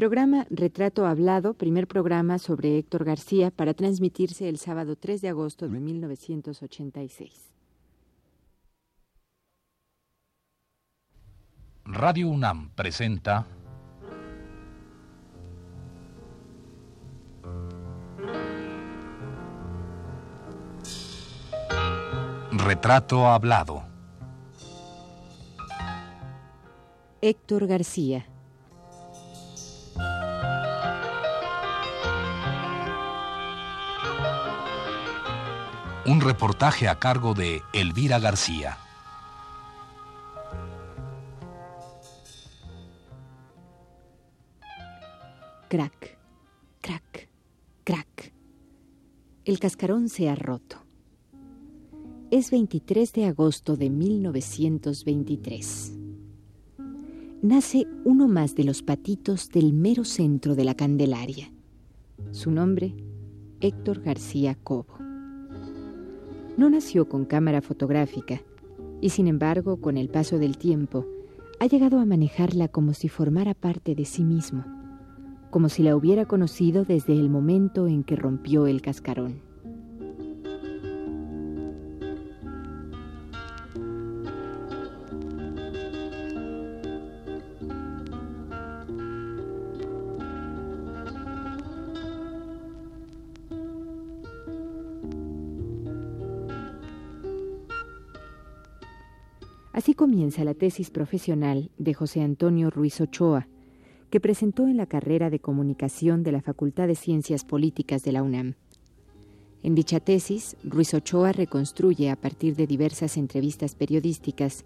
Programa Retrato Hablado, primer programa sobre Héctor García para transmitirse el sábado 3 de agosto de 1986. Radio UNAM presenta Retrato Hablado. Héctor García. Un reportaje a cargo de Elvira García. Crack, crack, crack. El cascarón se ha roto. Es 23 de agosto de 1923. Nace uno más de los patitos del mero centro de la Candelaria. Su nombre, Héctor García Cobo. No nació con cámara fotográfica y sin embargo, con el paso del tiempo, ha llegado a manejarla como si formara parte de sí mismo, como si la hubiera conocido desde el momento en que rompió el cascarón. Comienza la tesis profesional de José Antonio Ruiz Ochoa, que presentó en la carrera de comunicación de la Facultad de Ciencias Políticas de la UNAM. En dicha tesis, Ruiz Ochoa reconstruye a partir de diversas entrevistas periodísticas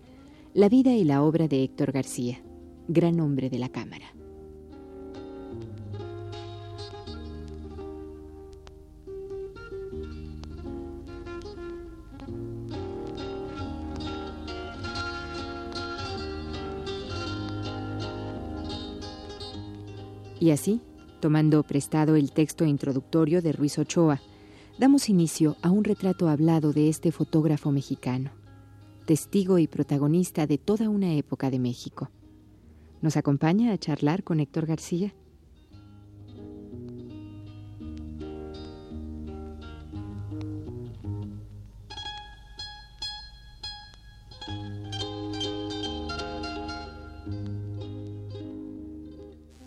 la vida y la obra de Héctor García, gran hombre de la Cámara. Y así, tomando prestado el texto introductorio de Ruiz Ochoa, damos inicio a un retrato hablado de este fotógrafo mexicano, testigo y protagonista de toda una época de México. ¿Nos acompaña a charlar con Héctor García?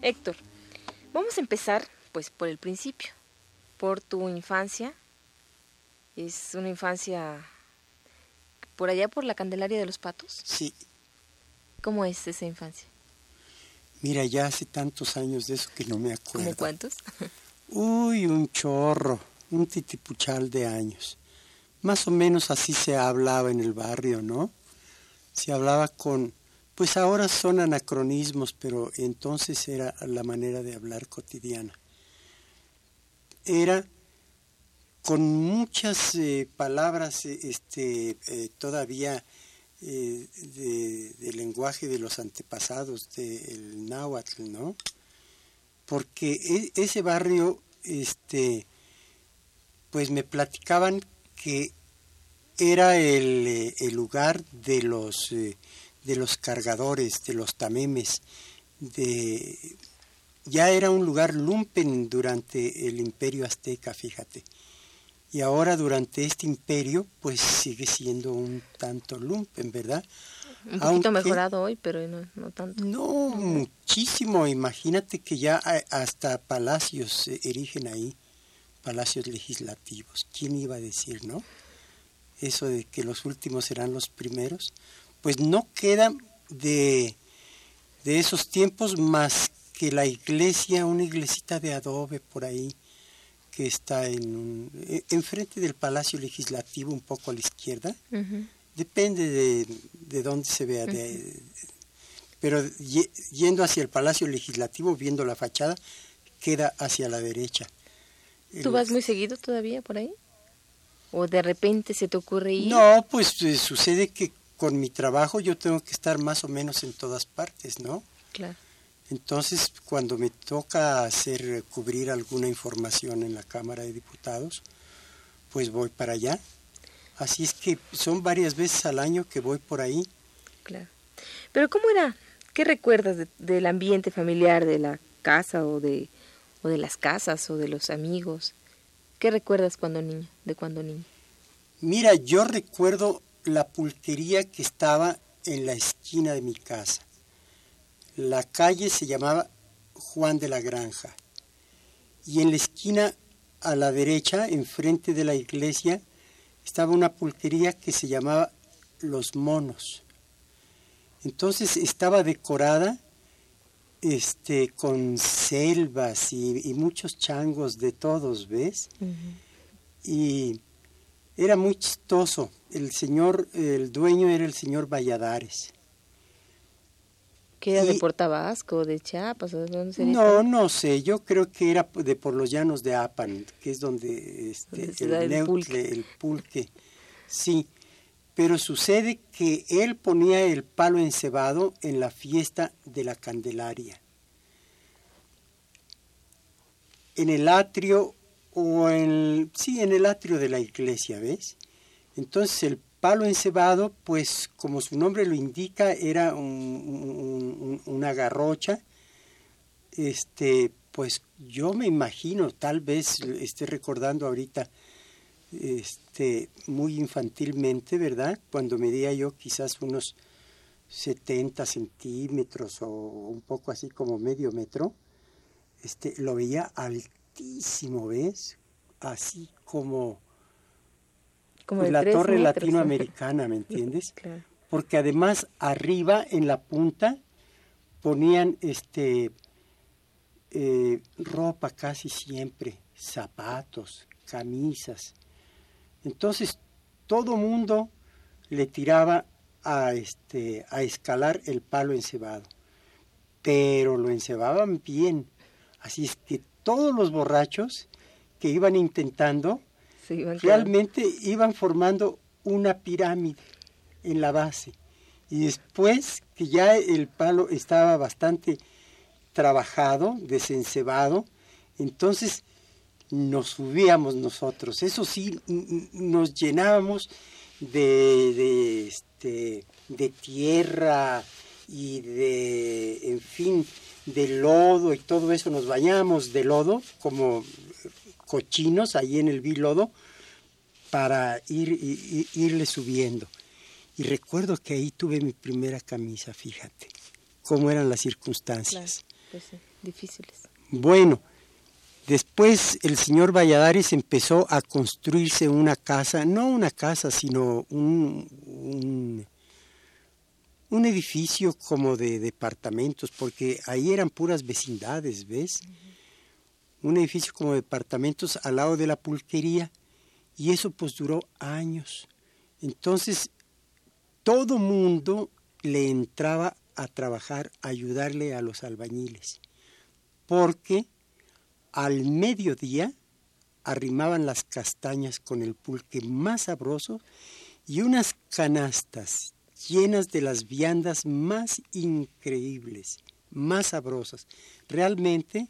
Héctor, Vamos a empezar pues por el principio, por tu infancia. Es una infancia por allá por la Candelaria de los Patos. Sí. ¿Cómo es esa infancia? Mira, ya hace tantos años de eso que no me acuerdo. ¿Cómo cuántos? Uy, un chorro, un titipuchal de años. Más o menos así se hablaba en el barrio, ¿no? Se hablaba con pues ahora son anacronismos, pero entonces era la manera de hablar cotidiana. Era con muchas eh, palabras eh, este, eh, todavía de, lenguaje de los antepasados del náhuatl, ¿no? Porque e, ese barrio, este, pues me platicaban que era el lugar de los de los cargadores, de los tamemes, de ya era un lugar lumpen durante el imperio azteca, fíjate. Y ahora durante este imperio, pues sigue siendo un tanto lumpen, ¿verdad? Un poquito mejorado hoy, pero no, no, tanto. No, muchísimo. Imagínate que ya hasta palacios se erigen ahí, palacios legislativos. ¿Quién iba a decir, no? Eso de que los últimos serán los primeros pues no queda de, de esos tiempos más que la iglesia, una iglesita de adobe por ahí, que está en e, enfrente del Palacio Legislativo, un poco a la izquierda. Depende de, de, dónde se vea. pero yendo hacia el Palacio Legislativo, viendo la fachada, queda hacia la derecha. ¿Tú vas muy seguido todavía por ahí? ¿O de repente se te ocurre ir? No, pues eh, sucede que con mi trabajo yo tengo que estar más o menos en todas partes, ¿no? Claro. Entonces, cuando me toca hacer cubrir alguna información en la Cámara de Diputados, pues voy para allá. Así es que son varias veces al año que voy por ahí. Claro. Pero ¿cómo era? ¿Qué recuerdas del ambiente familiar de la casa o de, o de las casas o de los amigos? ¿Qué recuerdas cuando niño, de cuando niño? Mira, yo recuerdo la pulquería que estaba en la esquina de mi casa. La calle se llamaba Juan de la Granja. Y en la esquina a la derecha, enfrente de la iglesia, estaba una pulquería que se llamaba Los Monos. Entonces estaba decorada este, con selvas y, muchos changos de todos, ¿ves? Y era muy chistoso. El señor, el dueño era el señor Valladares. ¿Que era de Portabasco, de Chiapas? ¿o de dónde no, no sé. Yo creo que era de por los llanos de Apan, que es donde este, el, pulque. el pulque. Sí, pero sucede que él ponía el palo encebado en la fiesta de la Candelaria. En el atrio o en, sí, en el atrio de la iglesia, ¿ves? Entonces el palo encebado, pues como su nombre lo indica, era una garrocha. Este, pues yo me imagino, tal vez esté recordando ahorita, este, muy infantilmente, ¿verdad? Cuando medía yo quizás unos 70 centímetros o un poco así como medio metro, este, lo veía altísimo, ¿ves? Así como, como la torre latinoamericana, ¿me entiendes? Porque además arriba en la punta ponían este eh, ropa casi siempre, zapatos, camisas, entonces todo mundo le tiraba a, este, a escalar el palo encebado, pero lo encebaban bien. Así es que todos los borrachos que iban intentando realmente iban formando una pirámide en la base. Y después que ya el palo estaba bastante trabajado, desencebado, entonces nos subíamos nosotros. Eso sí, nos llenábamos de, este, de tierra y de, en fin, de lodo y todo eso. Nos bañábamos de lodo como cochinos ahí en el bilodo para ir, irle subiendo. Y recuerdo que ahí tuve mi primera camisa, fíjate, cómo eran las circunstancias. pues difíciles. Bueno, Después el señor Valladares empezó a construirse una casa, no una casa, sino un, un, edificio como de departamentos, porque ahí eran puras vecindades, ¿ves? Un edificio como de departamentos al lado de la pulquería, y eso pues duró años. Entonces, todo mundo le entraba a trabajar, a ayudarle a los albañiles, porque al mediodía arrimaban las castañas con el pulque más sabroso y unas canastas llenas de las viandas más increíbles, más sabrosas. Realmente,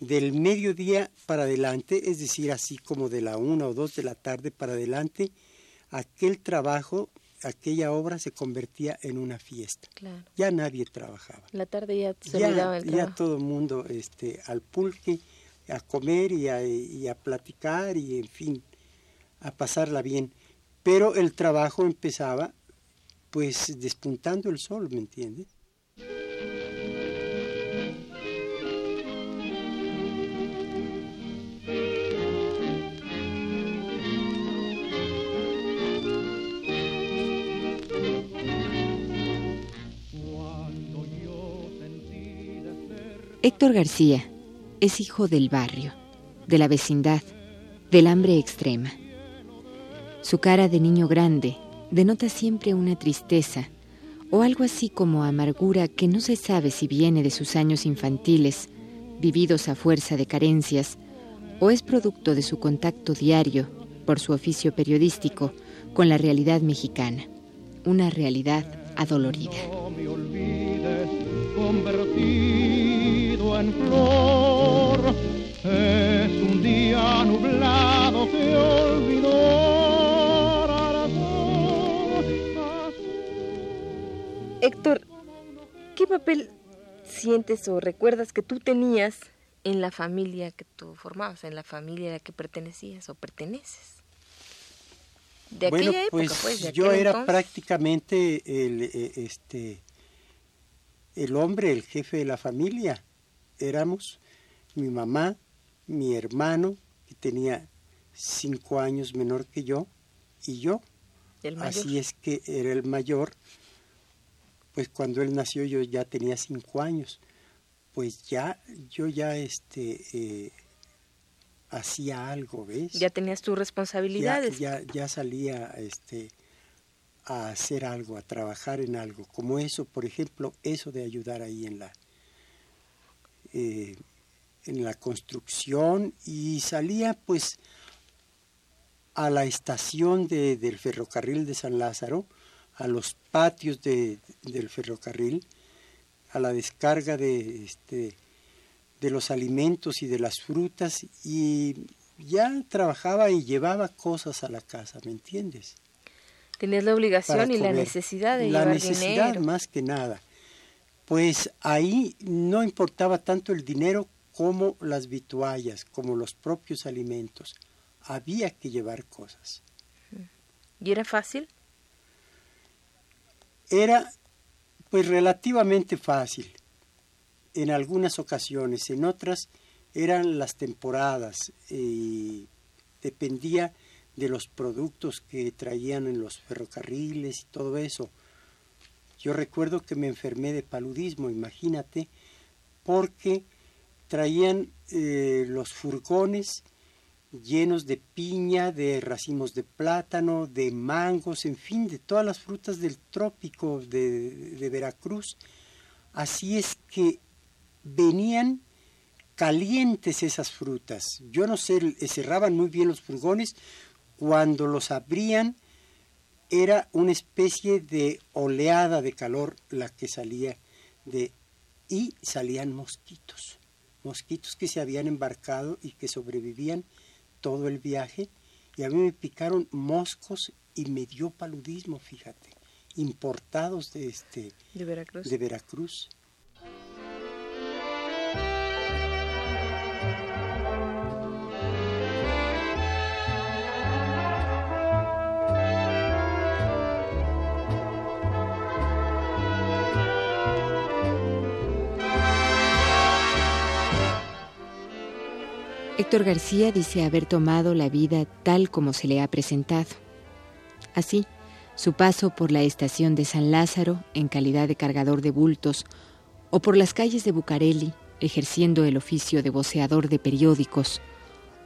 del mediodía para adelante, es decir, así como de la una o dos de la tarde para adelante, aquel trabajo aquella obra se convertía en una fiesta. Ya nadie trabajaba. La tarde ya se ya, el Ya todo el mundo este, al pulque, a comer y a, y a platicar y, en fin, a pasarla bien. Pero el trabajo empezaba, pues, despuntando el sol, ¿me entiendes? Héctor García es hijo del barrio, de la vecindad, del hambre extrema. Su cara de niño grande denota siempre una tristeza o algo así como amargura que no se sabe si viene de sus años infantiles, vividos a fuerza de carencias, o es producto de su contacto diario, por su oficio periodístico, con la realidad mexicana, una realidad adolorida en flor. Es un día nublado que olvidó. Héctor, ¿qué papel sientes o recuerdas que tú tenías en la familia que tú formabas, en la familia a la que pertenecías o perteneces? De bueno, aquella época, pues, pues yo era prácticamente el, eh, este, el hombre, el jefe de la familia. Éramos mi mamá, mi hermano, que tenía cinco años menor que yo, y yo. Así es que era el mayor. Pues cuando él nació yo ya tenía cinco años. Pues ya, yo ya este, eh, hacía algo, ¿ves? Ya tenías tus responsabilidades. Ya, ya, salía este, a hacer algo, a trabajar en algo, como eso, por ejemplo, eso de ayudar ahí en la, eh, en la construcción y salía pues a la estación de, del ferrocarril de San Lázaro, a los patios de, del ferrocarril, a la descarga de, este, de los alimentos y de las frutas y ya trabajaba y llevaba cosas a la casa, ¿me entiendes? Tenías la obligación y la necesidad de la necesidad más que nada. Pues ahí no importaba tanto el dinero como las vituallas, como los propios alimentos. Había que llevar cosas. ¿Y era fácil? Era pues relativamente fácil en algunas ocasiones, en otras eran las temporadas y dependía de los productos que traían en los ferrocarriles y todo eso. Yo recuerdo que me enfermé de paludismo, imagínate, porque traían eh, los furgones llenos de piña, de racimos de plátano, de mangos, en fin, de todas las frutas del trópico de, de Veracruz. Así es que venían calientes esas frutas. Yo no sé, cerraban muy bien los furgones. Cuando los abrían, era una especie de oleada de calor la que salía de... y salían mosquitos. Mosquitos que se habían embarcado y que sobrevivían todo el viaje. Y a mí me picaron moscos y me dio paludismo, fíjate, importados de este de Veracruz. De Veracruz. Héctor García dice haber tomado la vida tal como se le ha presentado. Así, su paso por la estación de San Lázaro en calidad de cargador de bultos o por las calles de Bucareli ejerciendo el oficio de voceador de periódicos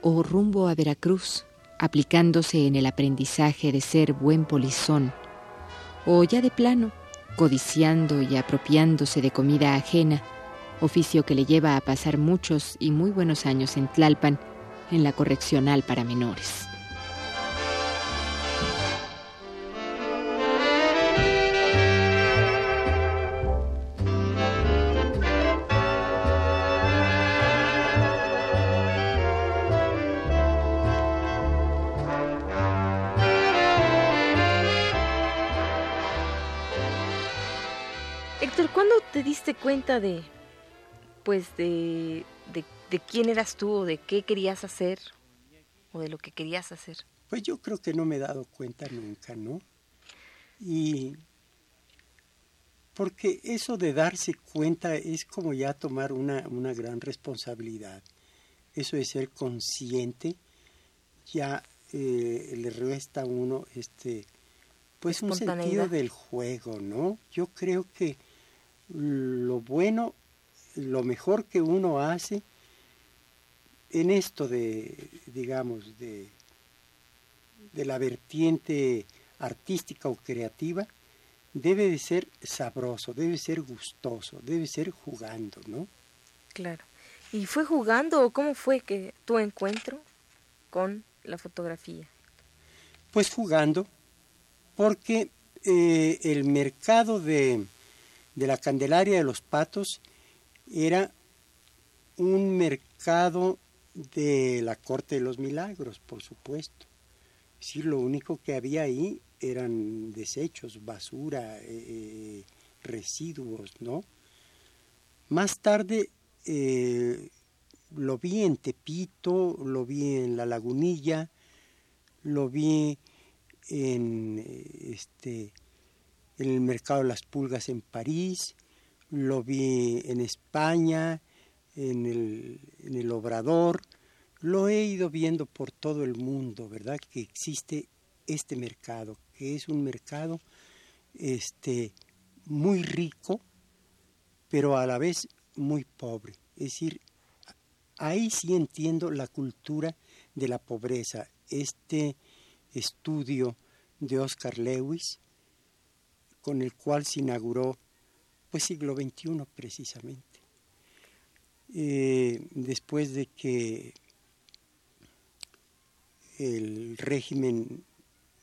o rumbo a Veracruz aplicándose en el aprendizaje de ser buen polizón o ya de plano codiciando y apropiándose de comida ajena oficio que le lleva a pasar muchos y muy buenos años en Tlalpan, en la correccional para menores. Héctor, ¿cuándo te diste cuenta de, pues de, de, quién eras tú o de qué querías hacer o de lo que querías hacer? Pues yo creo que no me he dado cuenta nunca, ¿no? Y porque eso de darse cuenta es como ya tomar una, una gran responsabilidad. Eso de ser consciente ya eh, le resta a uno este pues un sentido del juego, ¿no? Yo creo que lo bueno lo mejor que uno hace en esto de, digamos, de, de la vertiente artística o creativa, debe de ser sabroso, debe ser gustoso, debe ser jugando, ¿no? Claro. ¿Y fue jugando o cómo fue que tu encuentro con la fotografía? Pues jugando, porque eh, el mercado de, de la Candelaria de los Patos era un mercado de la corte de los milagros, por supuesto. Sí, lo único que había ahí eran desechos, basura, eh, residuos, ¿no? Más tarde eh, lo vi en Tepito, lo vi en La Lagunilla, lo vi en, este, en el mercado de las pulgas en París, lo vi en España, en el, en el Obrador, lo he ido viendo por todo el mundo, ¿verdad? Que existe este mercado, que es un mercado este, muy rico, pero a la vez muy pobre. Es decir, ahí sí entiendo la cultura de la pobreza. Este estudio de Oscar Lewis, con el cual se inauguró pues siglo XXI precisamente. Eh, después de que el régimen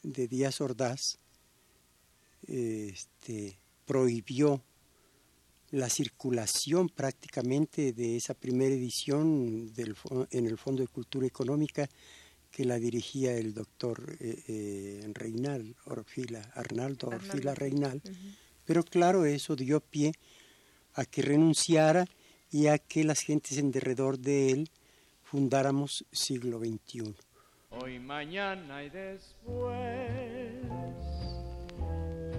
de Díaz Ordaz este, prohibió la circulación prácticamente de esa primera edición del, en el Fondo de Cultura Económica que la dirigía el doctor eh, eh, Reinal, Orfila, Arnaldo Orfila Reinal. Pero claro, eso dio pie a que renunciara y a que las gentes en derredor de él fundáramos siglo XXI. Hoy, mañana y después,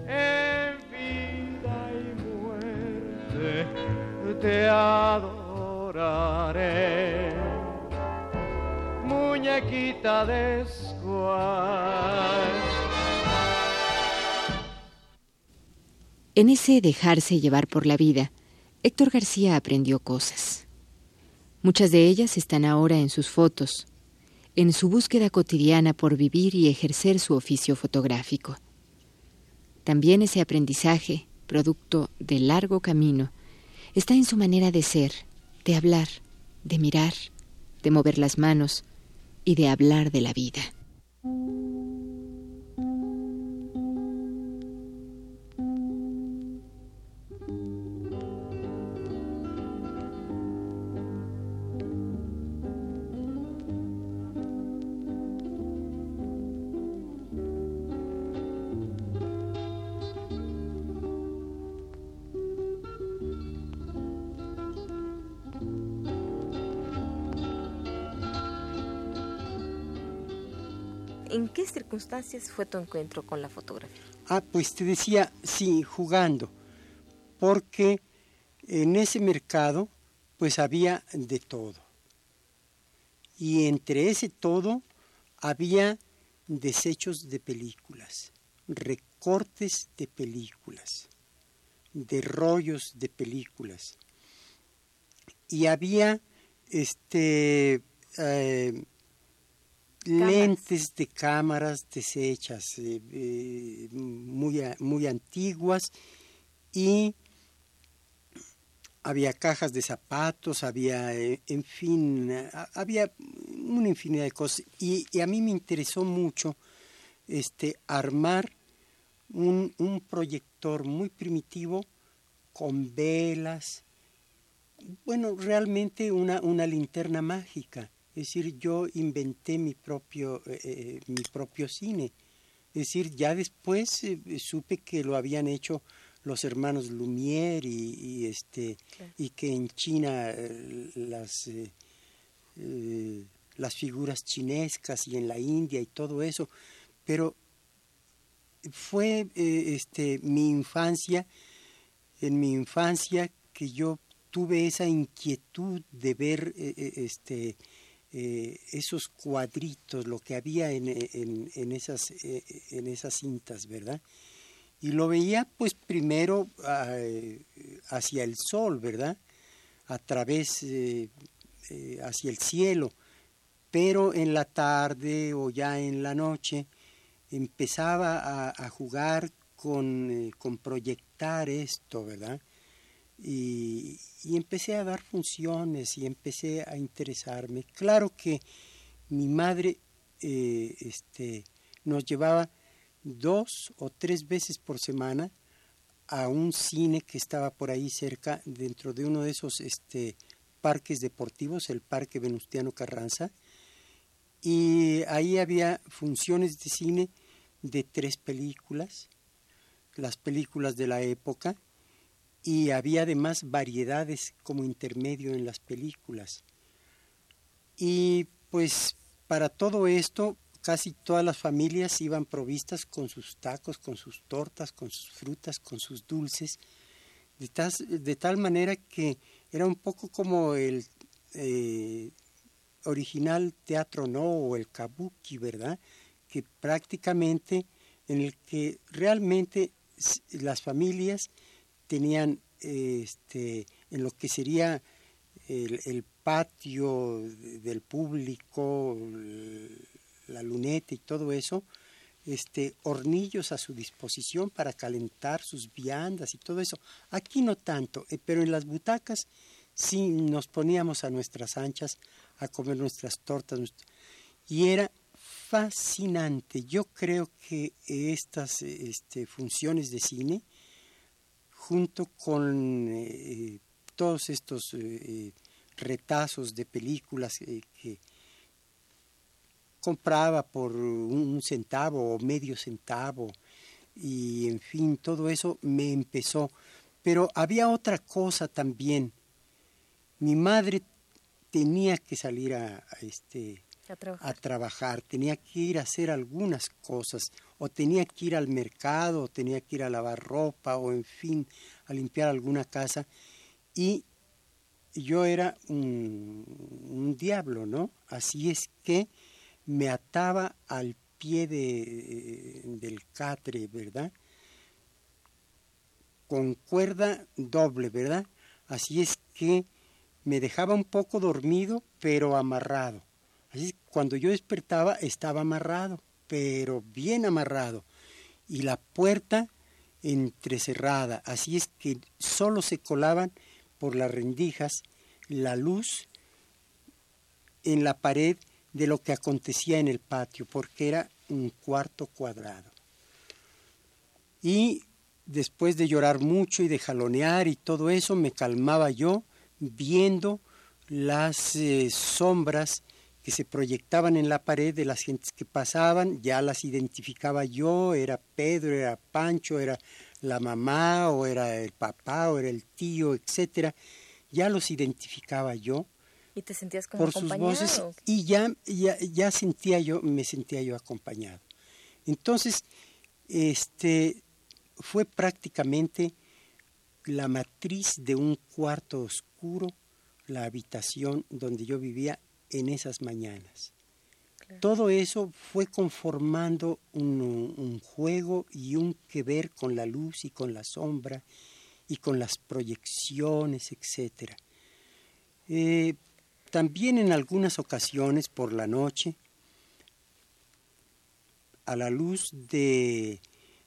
en vida y muerte, te adoraré, muñequita de En ese dejarse llevar por la vida, Héctor García aprendió cosas. Muchas de ellas están ahora en sus fotos, en su búsqueda cotidiana por vivir y ejercer su oficio fotográfico. También ese aprendizaje, producto de largo camino, está en su manera de ser, de hablar, de mirar, de mover las manos y de hablar de la vida. ¿En qué circunstancias fue tu encuentro con la fotografía? Ah, pues te decía, sí, jugando, porque en ese mercado pues había de todo. Y entre ese todo había desechos de películas, recortes de películas, de rollos de películas. Y había este eh, lentes de cámaras deshechas, eh, eh, muy, muy antiguas, y había cajas de zapatos, había, eh, en fin, había una infinidad de cosas. Y, a mí me interesó mucho este, armar un, un proyector muy primitivo con velas, bueno, realmente una, una linterna mágica es decir, yo inventé mi propio, eh, eh, mi propio cine. Es decir, ya después eh, supe que lo habían hecho los hermanos Lumière y, este, y que en China las, las figuras chinescas y en la India y todo eso. Pero fue este, mi infancia, en mi infancia que yo tuve esa inquietud de ver este, eh, esos cuadritos, lo que había en, en, esas, eh, en esas cintas, ¿verdad? Y lo veía pues primero ah, hacia el sol, ¿verdad? A través, eh, hacia el cielo, pero en la tarde o ya en la noche empezaba a, a jugar con, con proyectar esto, ¿verdad? Y, empecé a dar funciones y empecé a interesarme. Claro que mi madre eh, este, nos llevaba dos o tres veces por semana a un cine que estaba por ahí cerca, dentro de uno de esos este, parques deportivos, el Parque Venustiano Carranza, y ahí había funciones de cine de tres películas, las películas de la época, y había además variedades como intermedio en las películas. Y pues para todo esto casi todas las familias iban provistas con sus tacos, con sus tortas, con sus frutas, con sus dulces, de, tal, manera que era un poco como el eh, original teatro no o el kabuki, ¿verdad? Que prácticamente en el que realmente las familias tenían este, en lo que sería el patio del público, la luneta y todo eso, este, hornillos a su disposición para calentar sus viandas y todo eso. Aquí no tanto, eh, pero en las butacas sí nos poníamos a nuestras anchas a comer nuestras tortas. Y era fascinante. Yo creo que estas este, funciones de cine, junto con eh, todos estos eh, retazos de películas que compraba por un centavo o medio centavo y en fin, todo eso me empezó. Pero había otra cosa también. Mi madre tenía que salir a, este, a trabajar. tenía que ir a hacer algunas cosas, o tenía que ir al mercado, o tenía que ir a lavar ropa, o en fin, a limpiar alguna casa. Y yo era un, un diablo, ¿no? Así es que me ataba al pie de, del catre, ¿verdad? Con cuerda doble, ¿verdad? Así es que me dejaba un poco dormido, pero amarrado. Así cuando yo despertaba estaba amarrado, pero bien amarrado. Y la puerta entrecerrada. Así es que solo se colaban por las rendijas la luz en la pared de lo que acontecía en el patio, porque era un cuarto cuadrado. Y después de llorar mucho y de jalonear y todo eso, me calmaba yo viendo las eh, sombras que se proyectaban en la pared de las gentes que pasaban, ya las identificaba yo, era Pedro, era Pancho, era la mamá, o era el papá, o era el tío, etcétera, ya los identificaba yo y te sentías como por sus voces y ya, ya, ya sentía yo, me sentía yo acompañado. Entonces, este fue prácticamente la matriz de un cuarto oscuro, la habitación donde yo vivía en esas mañanas. Todo eso fue conformando un, juego y un que ver con la luz y con la sombra y con las proyecciones, etc. También en algunas ocasiones por la noche, a la luz de,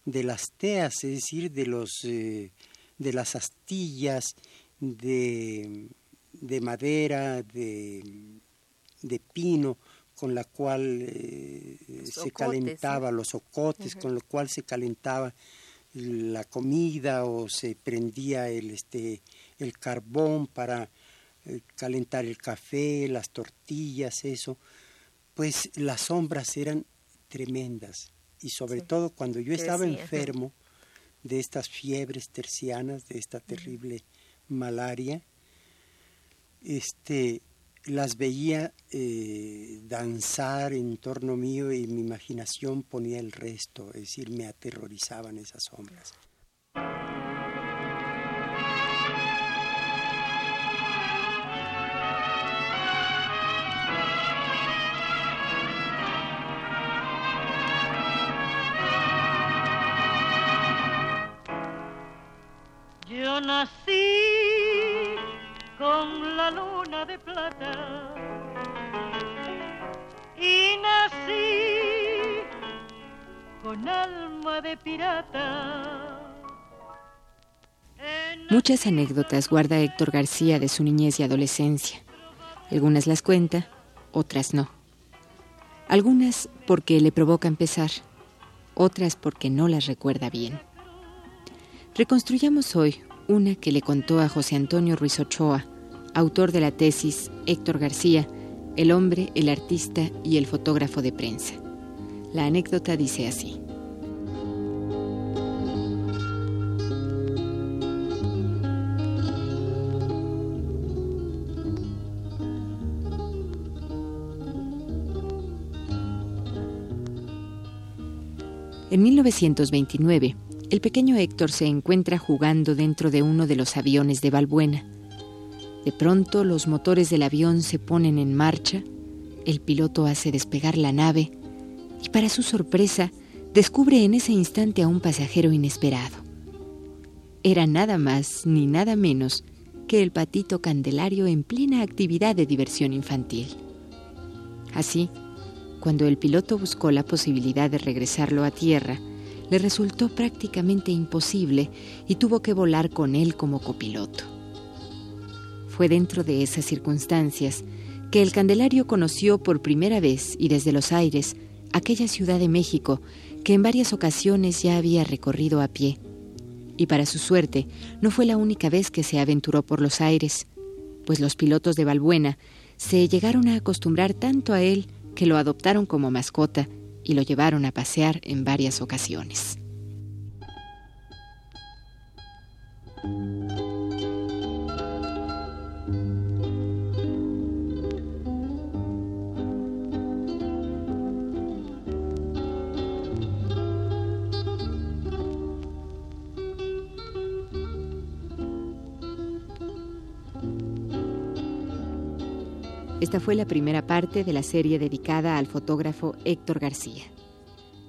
las teas, es decir, de, los, eh, de las astillas de, madera, de, pino, con la cual eh, se calentaba los ocotes, con lo cual se calentaba la comida o se prendía el, este, el carbón para eh, calentar el café, las tortillas, eso, pues las sombras eran tremendas. Y sobre todo cuando yo estaba enfermo de estas fiebres tercianas, de esta terrible malaria, este, las veía eh, danzar en torno mío y mi imaginación ponía el resto, es decir, me aterrorizaban esas sombras. Muchas anécdotas guarda Héctor García de su niñez y adolescencia. Algunas las cuenta, otras no. Algunas porque le provoca empezar, otras porque no las recuerda bien. Reconstruyamos hoy una que le contó a José Antonio Ruiz Ochoa, autor de la tesis Héctor García, El hombre, el artista y el fotógrafo de prensa. La anécdota dice así. En 1929, el pequeño Héctor se encuentra jugando dentro de uno de los aviones de Balbuena. De pronto los motores del avión se ponen en marcha, el piloto hace despegar la nave y para su sorpresa descubre en ese instante a un pasajero inesperado. Era nada más ni nada menos que el patito Candelario en plena actividad de diversión infantil. Así, cuando el piloto buscó la posibilidad de regresarlo a tierra, le resultó prácticamente imposible y tuvo que volar con él como copiloto. Fue dentro de esas circunstancias que el Candelario conoció por primera vez y desde los aires aquella ciudad de México que en varias ocasiones ya había recorrido a pie. Y para su suerte, no fue la única vez que se aventuró por los aires, pues los pilotos de Balbuena se llegaron a acostumbrar tanto a él que lo adoptaron como mascota y lo llevaron a pasear en varias ocasiones. Esta fue la primera parte de la serie dedicada al fotógrafo Héctor García.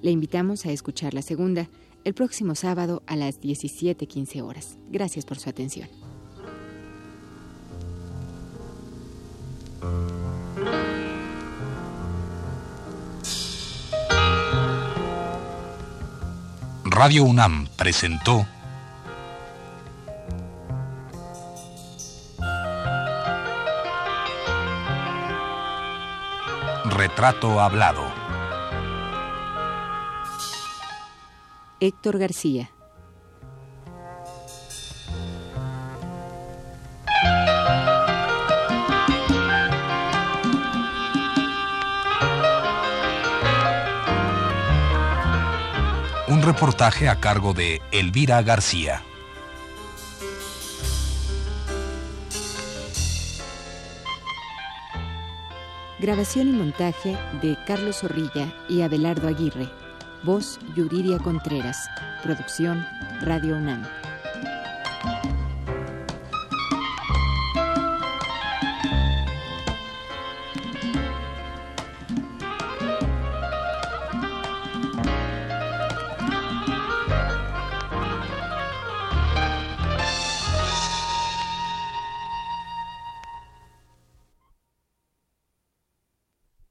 Le invitamos a escuchar la segunda el próximo sábado a las 17:15 horas. Gracias por su atención. Radio UNAM presentó Retrato Hablado. Héctor García. Un reportaje a cargo de Elvira García. Grabación y montaje de Carlos Zorrilla y Abelardo Aguirre. Voz Yuridia Contreras. Producción Radio UNAM.